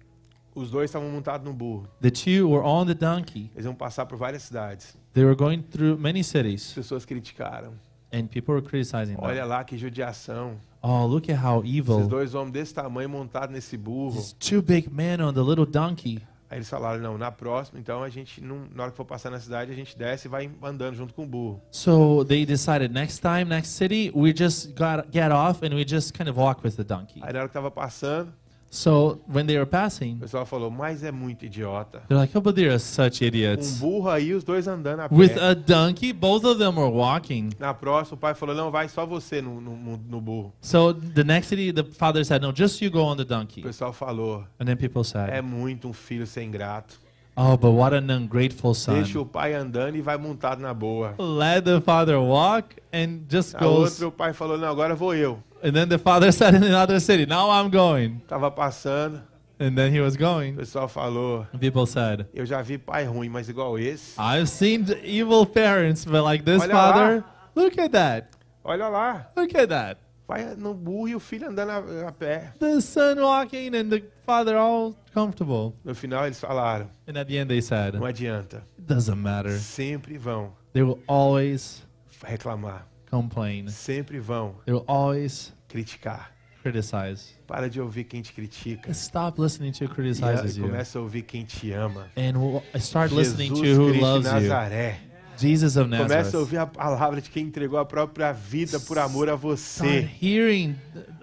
S1: os dois estavam montados no burro.
S2: the two were on the donkey.
S1: Eles iam passar por várias cidades.
S2: They were going through many
S1: As
S2: cities,
S1: pessoas criticaram.
S2: and people were criticizing
S1: Olha
S2: them.
S1: lá que judiação.
S2: Oh, look at how
S1: Esses
S2: evil.
S1: dois homens desse tamanho montados nesse burro.
S2: These two big men on the little donkey.
S1: Aí eles falaram, não, na próxima, então a gente, não, na hora que for passar na cidade, a gente desce e vai andando junto com o burro.
S2: So they decided next time, next city, we just got get off and we just kind of walk with the donkey.
S1: Aí na hora que tava passando,
S2: So when they were
S1: o
S2: passing,
S1: pessoal falou, mas é muito idiota.
S2: they're like, "Oh, but they're such
S1: Um
S2: idiots."
S1: burro aí, os dois andando a pé.
S2: With a donkey, both of them were walking.
S1: Na próxima, o pai falou, não, vai só você no, no, no- burro.
S2: So the next city, the father said, "No, just you go on the
S1: O
S2: donkey."
S1: pessoal falou,
S2: And then people said,
S1: é muito um filho sem grato.
S2: "Oh, but what an ungrateful
S1: Deixa
S2: son."
S1: o pai andando e vai montado na boa.
S2: Let the father walk and just
S1: A
S2: goes.
S1: outra, o pai falou, não, agora vou eu.
S2: And then the father said in another city, "Now I'm going."
S1: Tava passando,
S2: And then he was
S1: o
S2: going.
S1: pessoal falou,
S2: people said,
S1: eu já vi pai ruim, mas igual esse.
S2: I've seen evil parents, but like this
S1: Olha
S2: father, look at that.
S1: Olha lá,
S2: Look at that.
S1: vai no burro e o filho andando a, a pé.
S2: The son walking and the father all comfortable.
S1: No final eles falaram,
S2: And at the end they said,
S1: não adianta.
S2: it doesn't matter.
S1: Sempre vão
S2: They will always
S1: reclamar.
S2: Complain.
S1: Sempre vão
S2: They will always
S1: criticar.
S2: criticize.
S1: Para de ouvir quem te critica.
S2: Stop listening to who criticizes
S1: e
S2: you.
S1: começa a ouvir quem te ama.
S2: And w- start listening
S1: Jesus
S2: to who
S1: Cristo de
S2: loves you.
S1: Nazaré.
S2: Jesus of
S1: Começa a
S2: Nazareth.
S1: ouvir a palavra de quem entregou a própria vida por amor a
S2: Start
S1: você.
S2: hearing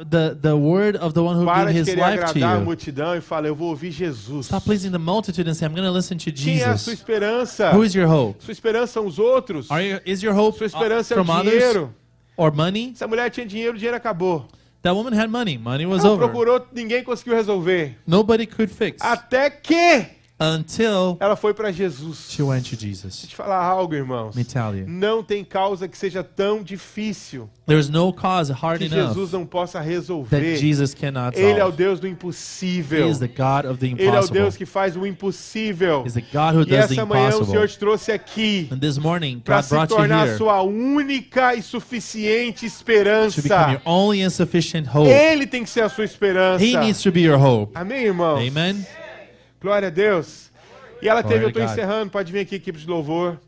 S2: the, the word of the one who
S1: Para
S2: gave his
S1: querer
S2: life to
S1: agradar a
S2: you.
S1: multidão e fala, eu vou ouvir Jesus.
S2: Stop pleasing the multitude and say, I'm going to listen to
S1: Quem é a sua
S2: Jesus.
S1: esperança?
S2: Who is your hope?
S1: Sua esperança são os outros.
S2: Are you, is your hope
S1: Sua
S2: uh,
S1: esperança é o
S2: from others
S1: dinheiro.
S2: or money?
S1: Essa mulher tinha dinheiro, o dinheiro acabou.
S2: That woman had money. Money was
S1: Ela
S2: over.
S1: procurou, ninguém conseguiu resolver.
S2: Nobody could fix
S1: Até que
S2: until
S1: ela foi para Jesus.
S2: she went to
S1: Deixa eu
S2: Jesus.
S1: te falar algo, irmãos.
S2: Me tell you.
S1: Não tem causa que seja tão difícil
S2: There's no cause hard
S1: que
S2: enough
S1: Jesus não possa
S2: that
S1: resolver.
S2: Jesus cannot
S1: Ele é o
S2: solve.
S1: Deus do
S2: He
S1: impossível.
S2: is the God of the
S1: Ele é o
S2: impossible.
S1: Deus que faz o impossível.
S2: He's the God who
S1: E
S2: does the
S1: essa manhã o Senhor
S2: impossible.
S1: te trouxe aqui
S2: And this morning, God
S1: se
S2: brought you
S1: tornar a
S2: here
S1: sua única e suficiente
S2: to become
S1: esperança.
S2: your only and sufficient hope.
S1: Ele tem que ser a sua esperança.
S2: He needs to be your hope.
S1: Amém, irmão?
S2: Amen.
S1: Glória a Deus. E ela teve, eu estou encerrando, pode vir aqui, equipe de louvor.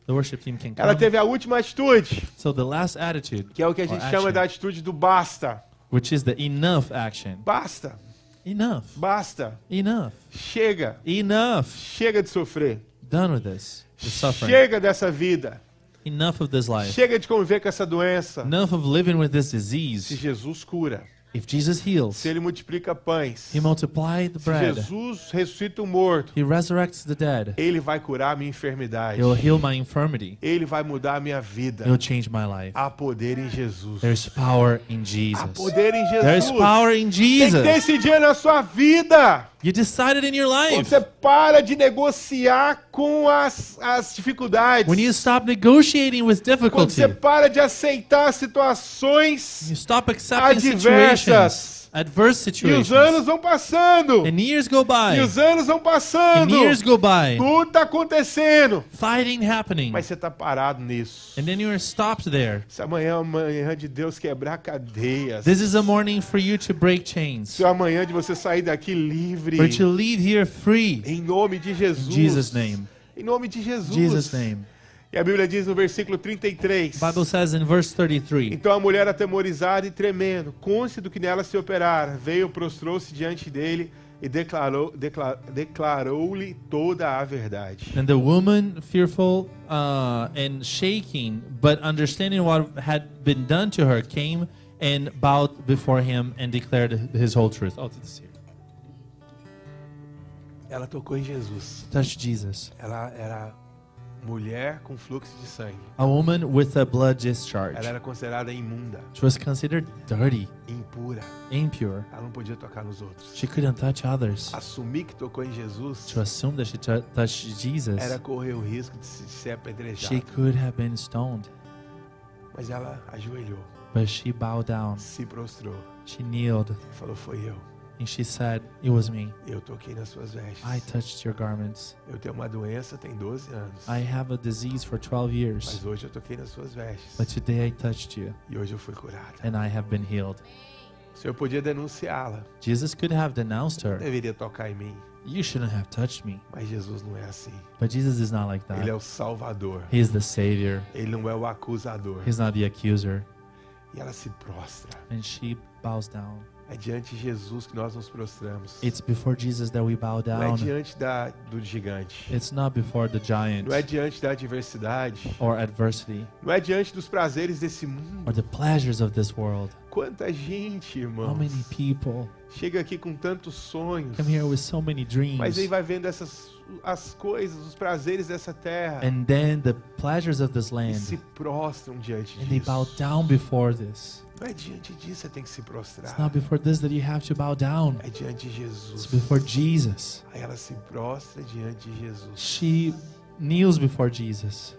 S1: Ela teve a última atitude,
S2: So attitude,
S1: que é o que a gente chama
S2: action,
S1: da atitude do basta.
S2: which is the enough action.
S1: Basta,
S2: Enough.
S1: basta.
S2: Enough.
S1: Chega,
S2: Enough.
S1: chega de sofrer.
S2: Done with this. The suffering.
S1: Chega dessa vida.
S2: Enough of this life.
S1: Chega de conviver com essa doença.
S2: Enough of living with this
S1: Se
S2: disease.
S1: Jesus cura,
S2: If Jesus heals,
S1: se ele multiplica pães,
S2: He multiplied the
S1: se
S2: bread.
S1: Jesus ressuscita o morto,
S2: He resurrects the dead.
S1: ele vai curar a minha enfermidade.
S2: He'll heal my infirmity.
S1: Ele vai mudar a minha vida.
S2: He'll change my life.
S1: Há poder em Jesus.
S2: There's power in
S1: Há
S2: Jesus.
S1: poder em
S2: There's
S1: Jesus.
S2: power in
S1: Tem que ter
S2: Jesus.
S1: esse dia na sua vida.
S2: You decided in your
S1: Quando
S2: life.
S1: você para de negociar com as, as dificuldades.
S2: When you stop negotiating with
S1: Quando
S2: difficulty,
S1: você para de aceitar situações
S2: you stop accepting
S1: adversas.
S2: situations, adverse
S1: e os
S2: situations,
S1: anos vão passando.
S2: and years go
S1: E
S2: by,
S1: os anos vão
S2: and
S1: passando.
S2: years go by,
S1: Tudo tá acontecendo.
S2: fighting happening,
S1: Mas você tá parado nisso.
S2: and then you are stopped there.
S1: Se amanhã é a manhã de Deus quebrar cadeias.
S2: This is a morning for you to break chains,
S1: Se é de você sair daqui livre.
S2: for to leave here free.
S1: Em nome de Jesus.
S2: In Jesus' name.
S1: Em nome de Jesus.
S2: Jesus' name.
S1: E a Bíblia diz no versículo 33.
S2: Bible says in verse 33.
S1: Então a mulher, atemorizada e tremendo, consciente do que nela se operara, veio, prostrou-se diante dele e declarou, decla- declarou-lhe toda a verdade.
S2: And the woman, fearful uh, and shaking, but understanding what had been done to her, came and bowed before him and declared his whole truth. Oh, this here.
S1: Ela tocou em Jesus.
S2: Touched Jesus.
S1: Ela era mulher com fluxo de sangue.
S2: A woman with a blood discharge.
S1: Ela era considerada imunda,
S2: She was considered dirty,
S1: impura.
S2: impure.
S1: Ela não podia tocar nos outros.
S2: She couldn't touch others.
S1: Assumir que tocou em Jesus
S2: To assume that she tou- touched Jesus,
S1: era correr o risco de se- de ser
S2: she
S1: apedrejada.
S2: could have been stoned.
S1: Mas ela ajoelhou,
S2: But she bowed down.
S1: se prostrou
S2: She kneeled
S1: e falou: Foi eu.
S2: And she said, It was me.
S1: Eu toquei nas suas vestes.
S2: I touched your garments.
S1: Eu tenho uma doença tem 12 anos.
S2: I have a disease for 12 years.
S1: Mas hoje eu toquei nas suas vestes.
S2: But today I touched you
S1: E hoje eu fui curada.
S2: and I have been healed.
S1: O Senhor podia denunciá-la.
S2: Jesus could have denounced her.
S1: Deveria tocar em mim.
S2: You shouldn't have touched me.
S1: Mas Jesus não é assim.
S2: But Jesus is not like
S1: Ele é
S2: that.
S1: Salvador.
S2: He is the Savior.
S1: Ele não é o acusador.
S2: He's not the accuser.
S1: E ela se prostra.
S2: And she bows down.
S1: É diante de Jesus que nós nos prostramos.
S2: It's before Jesus that we bow
S1: Não é
S2: down.
S1: diante da, do gigante.
S2: It's not before the giant
S1: Não é diante da adversidade.
S2: or adversity
S1: Não é diante dos prazeres desse mundo.
S2: or the pleasures of this world.
S1: Quanta gente,
S2: How
S1: irmão,
S2: many people
S1: chega aqui com tantos sonhos,
S2: come here with so many
S1: mas aí
S2: dreams
S1: vai vendo essas as coisas, os prazeres dessa terra
S2: and then the pleasures of this
S1: e se
S2: land
S1: prostram diante
S2: and they bow
S1: disso.
S2: down before this?
S1: Não é diante disso que você tem que se prostrar.
S2: It's not before this that you have to bow down.
S1: É diante de
S2: It's
S1: Jesus.
S2: before Jesus.
S1: Aí ela se prostra diante de Jesus.
S2: She kneels before Jesus.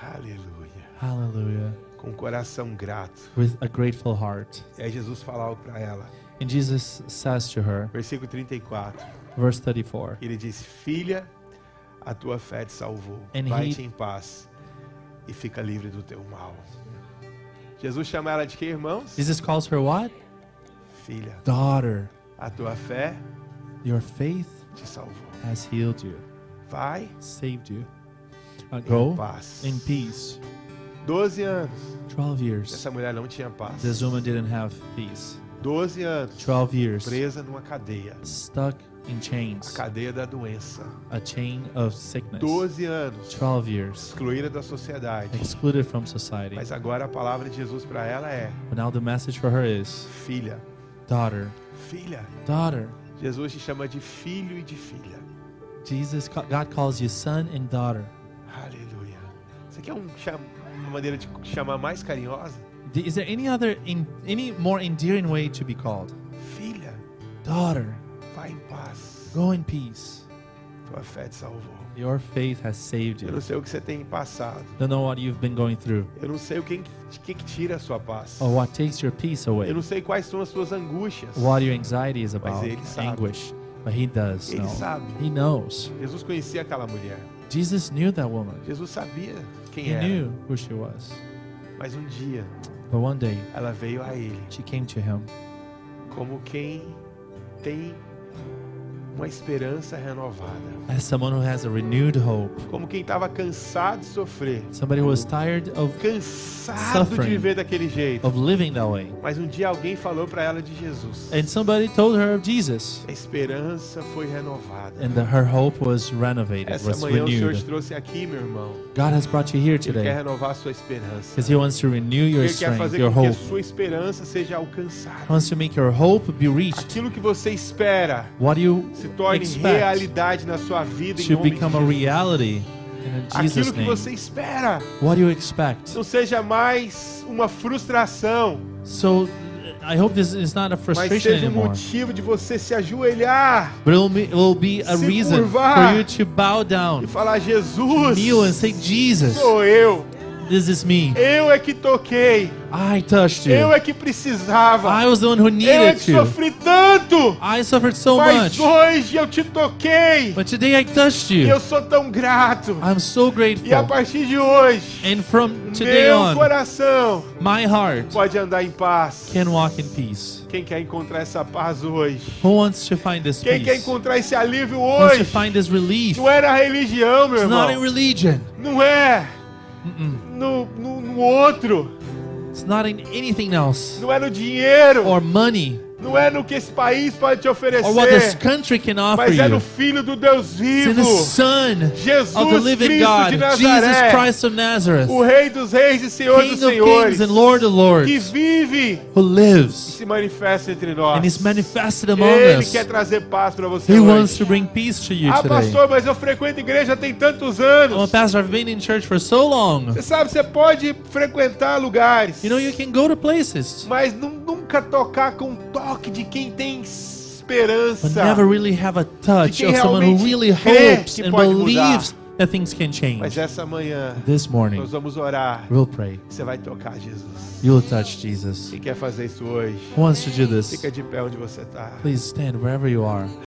S1: Aleluia.
S2: Hallelujah.
S1: Com um coração grato.
S2: With a grateful heart.
S1: Aí Jesus algo para ela.
S2: And Jesus says to her,
S1: Versículo 34.
S2: verse 34,
S1: Ele diz: Filha, a tua fé te salvou. Vai-te
S2: he-
S1: em paz e fica livre do teu mal. Jesus chama ela de que, irmãos?
S2: Jesus calls her what?
S1: Filha,
S2: Daughter.
S1: a tua fé
S2: Your faith
S1: te salvou.
S2: has healed you,
S1: Vai
S2: saved you. Uh,
S1: em
S2: go
S1: paz.
S2: in peace.
S1: 12 anos.
S2: 12 years.
S1: Essa mulher não tinha paz.
S2: This woman didn't have peace.
S1: 12 anos.
S2: 12 years.
S1: Presa numa cadeia.
S2: Stuck in
S1: A
S2: chains.
S1: cadeia da doença.
S2: A chain of sickness.
S1: 12 anos.
S2: 12 years.
S1: Excluída da sociedade.
S2: Excluded from society.
S1: Mas agora a palavra de Jesus para ela é:
S2: But now the message for her is
S1: Filha,
S2: daughter,
S1: filha.
S2: daughter.
S1: Jesus te chama de filho e de filha.
S2: Jesus, God calls you son and daughter.
S1: Aleluia. Você quer um cham- uma maneira de chamar mais carinhosa?
S2: Is there any other, in, any more endearing way to be called?
S1: Filha,
S2: Daughter,
S1: vai em paz.
S2: go in peace.
S1: Tua fé te salvou.
S2: Your faith has saved
S1: Eu
S2: you.
S1: não sei o que você tem passado.
S2: Don't know what you've been going through
S1: Eu não sei o que, que, que tira a sua paz.
S2: or what takes your peace away.
S1: Eu não sei quais são as suas angústias.
S2: What your anxiety is about,
S1: ele sabe.
S2: anguish. But he does
S1: Ele
S2: know.
S1: sabe.
S2: He knows.
S1: Jesus conhecia aquela mulher.
S2: Jesus knew that woman.
S1: Jesus sabia quem
S2: He
S1: era.
S2: knew who she was.
S1: Mas um dia
S2: But one day,
S1: ela veio a ele
S2: she came to him
S1: como quem tem uma esperança renovada.
S2: as someone who has a renewed hope.
S1: Como quem estava cansado de sofrer.
S2: Somebody who was tired of,
S1: Cansado de
S2: Suffering.
S1: viver daquele jeito.
S2: of living that way.
S1: Mas um dia alguém falou para ela de Jesus.
S2: And somebody told her of Jesus.
S1: A esperança foi renovada.
S2: And the, her hope was renovated,
S1: Essa
S2: was
S1: manhã o Senhor te
S2: renewed.
S1: trouxe aqui, meu irmão.
S2: God has brought you here
S1: Ele quer
S2: today
S1: renovar a sua esperança.
S2: because He wants to renew your
S1: Ele quer
S2: strength,
S1: fazer
S2: your
S1: com que a
S2: hope.
S1: sua esperança seja
S2: He
S1: alcançada.
S2: wants to make your hope be reached.
S1: Aquilo que você espera
S2: What you
S1: se torne
S2: expect
S1: realidade na sua vida em nome de
S2: become a
S1: Jesus.
S2: reality in
S1: Aquilo que
S2: name.
S1: você espera
S2: What do you expect?
S1: não seja mais uma frustração,
S2: So I hope this is not a
S1: mas
S2: frustration
S1: seja um
S2: anymore.
S1: motivo de você se ajoelhar
S2: But it will be, it will be a
S1: Se
S2: reason
S1: curvar.
S2: for you to bow
S1: e
S2: down,
S1: falar: Jesus,
S2: kneel and say, Jesus,
S1: sou eu.
S2: This is me.
S1: Eu é que toquei.
S2: I touched
S1: Eu
S2: you.
S1: é que precisava.
S2: I was the one who
S1: Eu é
S2: needed
S1: que sofri tanto.
S2: I suffered so
S1: Mas
S2: much.
S1: hoje eu te toquei.
S2: But today I touched
S1: E
S2: you.
S1: eu sou tão grato.
S2: I'm so
S1: E a
S2: grateful.
S1: partir de hoje,
S2: And from today
S1: meu
S2: on,
S1: coração
S2: my heart
S1: pode andar em paz.
S2: can walk in peace.
S1: Quem quer encontrar essa paz hoje?
S2: Who wants to find this
S1: Quem quer
S2: peace?
S1: encontrar esse alívio
S2: Wants to
S1: hoje?
S2: find this relief?
S1: Não é na religião, meu
S2: It's not in
S1: irmão.
S2: religion.
S1: Não é. No, no, no outro.
S2: It's not in anything else
S1: Não é no dinheiro.
S2: or money
S1: Não é no que esse país pode te oferecer.
S2: country can offer
S1: Mas é no. Filho do Deus vivo.
S2: the Son
S1: Jesus
S2: of the living
S1: Cristo
S2: God,
S1: de
S2: Jesus
S1: Nazaré.
S2: Christ of Nazareth,
S1: O Rei dos Reis e Senhor dos
S2: King of
S1: Senhores.
S2: Lord of
S1: Que
S2: Lords,
S1: vive
S2: who
S1: e se manifesta entre nós. Ele
S2: us.
S1: quer trazer paz para você
S2: He wants
S1: hoje.
S2: to bring peace to you
S1: Ah,
S2: today.
S1: pastor, mas eu frequento igreja tem tantos anos.
S2: pastor. I've been in church for so long.
S1: Você sabe, você pode frequentar lugares,
S2: You know, you can go to places,
S1: mas nu- nunca tocar com o toque de quem tem
S2: but
S1: esperança.
S2: never really have a touch of someone who really hopes and
S1: pode mudar.
S2: believes that things can
S1: Mas
S2: change.
S1: essa manhã
S2: This morning,
S1: nós vamos orar.
S2: we'll pray.
S1: Você vai tocar Jesus.
S2: You'll touch Jesus.
S1: Quem quer fazer isso hoje?
S2: Who wants to do this?
S1: Fica de pé onde você está.
S2: Please stand wherever you are.